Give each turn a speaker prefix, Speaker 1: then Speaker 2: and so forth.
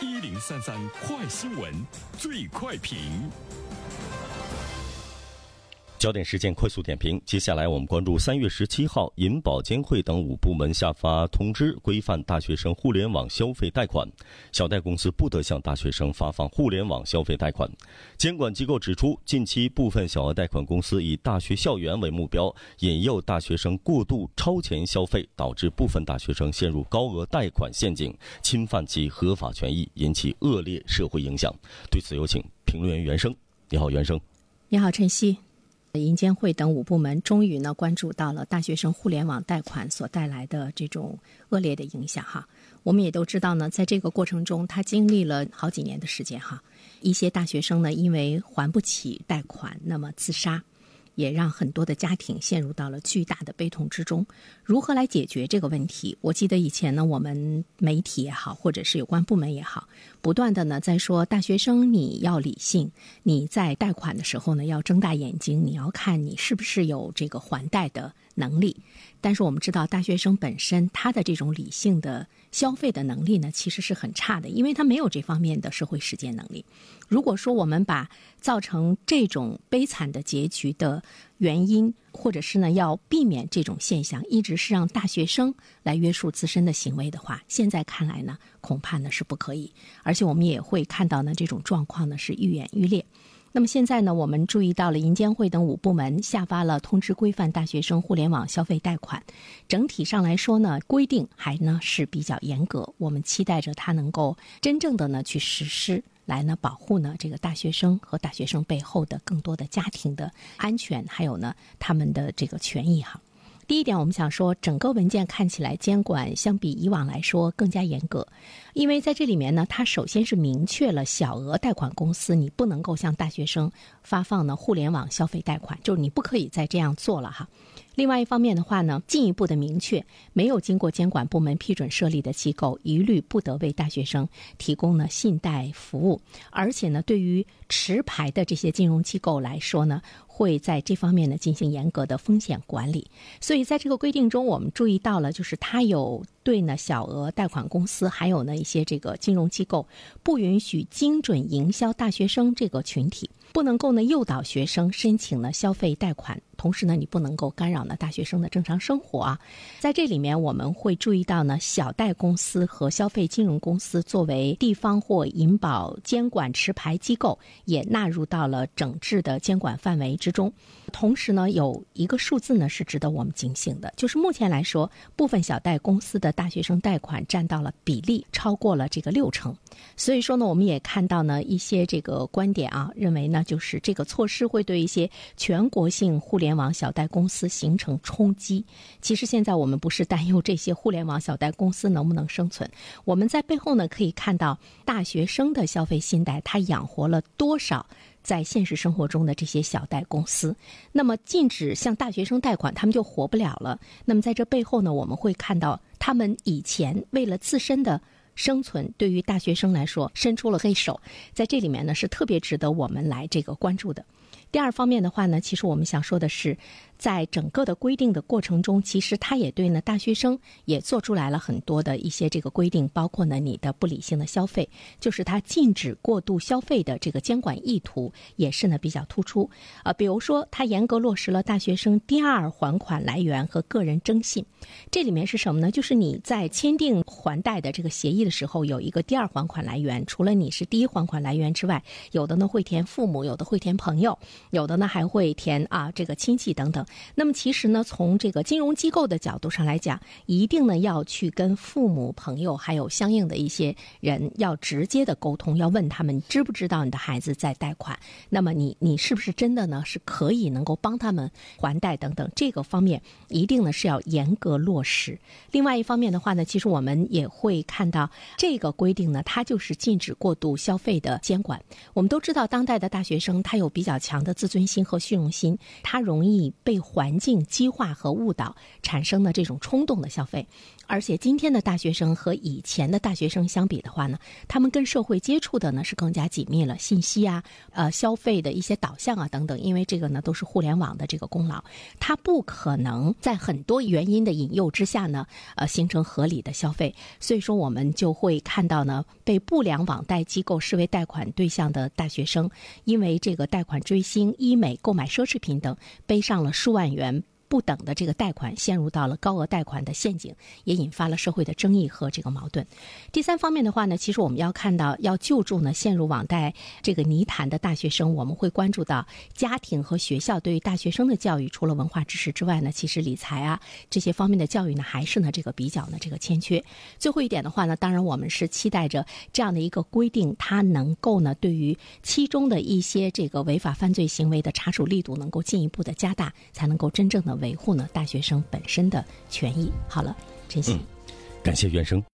Speaker 1: 一零三三快新闻，最快评。
Speaker 2: 焦点事件快速点评。接下来我们关注三月十七号，银保监会等五部门下发通知，规范大学生互联网消费贷款。小贷公司不得向大学生发放互联网消费贷款。监管机构指出，近期部分小额贷款公司以大学校园为目标，引诱大学生过度超前消费，导致部分大学生陷入高额贷款陷阱，侵犯其合法权益，引起恶劣社会影响。对此，有请评论员袁生。你好，袁生。
Speaker 3: 你好，晨曦。银监会等五部门终于呢关注到了大学生互联网贷款所带来的这种恶劣的影响哈。我们也都知道呢，在这个过程中，他经历了好几年的时间哈。一些大学生呢，因为还不起贷款，那么自杀。也让很多的家庭陷入到了巨大的悲痛之中。如何来解决这个问题？我记得以前呢，我们媒体也好，或者是有关部门也好，不断的呢在说，大学生你要理性，你在贷款的时候呢要睁大眼睛，你要看你是不是有这个还贷的能力。但是我们知道，大学生本身他的这种理性的消费的能力呢，其实是很差的，因为他没有这方面的社会实践能力。如果说我们把造成这种悲惨的结局的原因，或者是呢要避免这种现象，一直是让大学生来约束自身的行为的话，现在看来呢，恐怕呢是不可以。而且我们也会看到呢，这种状况呢是愈演愈烈。那么现在呢，我们注意到了银监会等五部门下发了通知，规范大学生互联网消费贷款。整体上来说呢，规定还呢是比较严格。我们期待着它能够真正的呢去实施。来呢，保护呢这个大学生和大学生背后的更多的家庭的安全，还有呢他们的这个权益哈。第一点，我们想说，整个文件看起来监管相比以往来说更加严格，因为在这里面呢，它首先是明确了小额贷款公司你不能够向大学生发放呢互联网消费贷款，就是你不可以再这样做了哈。另外一方面的话呢，进一步的明确，没有经过监管部门批准设立的机构，一律不得为大学生提供呢信贷服务。而且呢，对于持牌的这些金融机构来说呢，会在这方面呢进行严格的风险管理。所以在这个规定中，我们注意到了，就是它有对呢小额贷款公司，还有呢一些这个金融机构，不允许精准营销大学生这个群体。不能够呢诱导学生申请呢消费贷款，同时呢你不能够干扰呢大学生的正常生活啊。在这里面我们会注意到呢小贷公司和消费金融公司作为地方或银保监管持牌机构，也纳入到了整治的监管范围之中。同时呢有一个数字呢是值得我们警醒的，就是目前来说，部分小贷公司的大学生贷款占到了比例超过了这个六成。所以说呢我们也看到呢一些这个观点啊，认为呢。那就是这个措施会对一些全国性互联网小贷公司形成冲击。其实现在我们不是担忧这些互联网小贷公司能不能生存，我们在背后呢可以看到大学生的消费信贷，它养活了多少在现实生活中的这些小贷公司。那么禁止向大学生贷款，他们就活不了了。那么在这背后呢，我们会看到他们以前为了自身的。生存对于大学生来说伸出了黑手，在这里面呢是特别值得我们来这个关注的。第二方面的话呢，其实我们想说的是。在整个的规定的过程中，其实他也对呢大学生也做出来了很多的一些这个规定，包括呢你的不理性的消费，就是他禁止过度消费的这个监管意图也是呢比较突出。啊，比如说他严格落实了大学生第二还款来源和个人征信，这里面是什么呢？就是你在签订还贷的这个协议的时候，有一个第二还款来源，除了你是第一还款来源之外，有的呢会填父母，有的会填朋友，有的呢还会填啊这个亲戚等等。那么其实呢，从这个金融机构的角度上来讲，一定呢要去跟父母、朋友还有相应的一些人要直接的沟通，要问他们知不知道你的孩子在贷款，那么你你是不是真的呢是可以能够帮他们还贷等等，这个方面一定呢是要严格落实。另外一方面的话呢，其实我们也会看到这个规定呢，它就是禁止过度消费的监管。我们都知道，当代的大学生他有比较强的。自尊心和虚荣心，他容易被环境激化和误导，产生的这种冲动的消费。而且今天的大学生和以前的大学生相比的话呢，他们跟社会接触的呢是更加紧密了，信息啊、呃消费的一些导向啊等等，因为这个呢都是互联网的这个功劳，他不可能在很多原因的引诱之下呢，呃形成合理的消费，所以说我们就会看到呢，被不良网贷机构视为贷款对象的大学生，因为这个贷款追星、医美、购买奢侈品等，背上了数万元。不等的这个贷款陷入到了高额贷款的陷阱，也引发了社会的争议和这个矛盾。第三方面的话呢，其实我们要看到要救助呢陷入网贷这个泥潭的大学生，我们会关注到家庭和学校对于大学生的教育，除了文化知识之外呢，其实理财啊这些方面的教育呢，还是呢这个比较呢这个欠缺。最后一点的话呢，当然我们是期待着这样的一个规定，它能够呢对于其中的一些这个违法犯罪行为的查处力度能够进一步的加大，才能够真正的。维护呢大学生本身的权益。好了，陈曦，
Speaker 2: 感谢原生。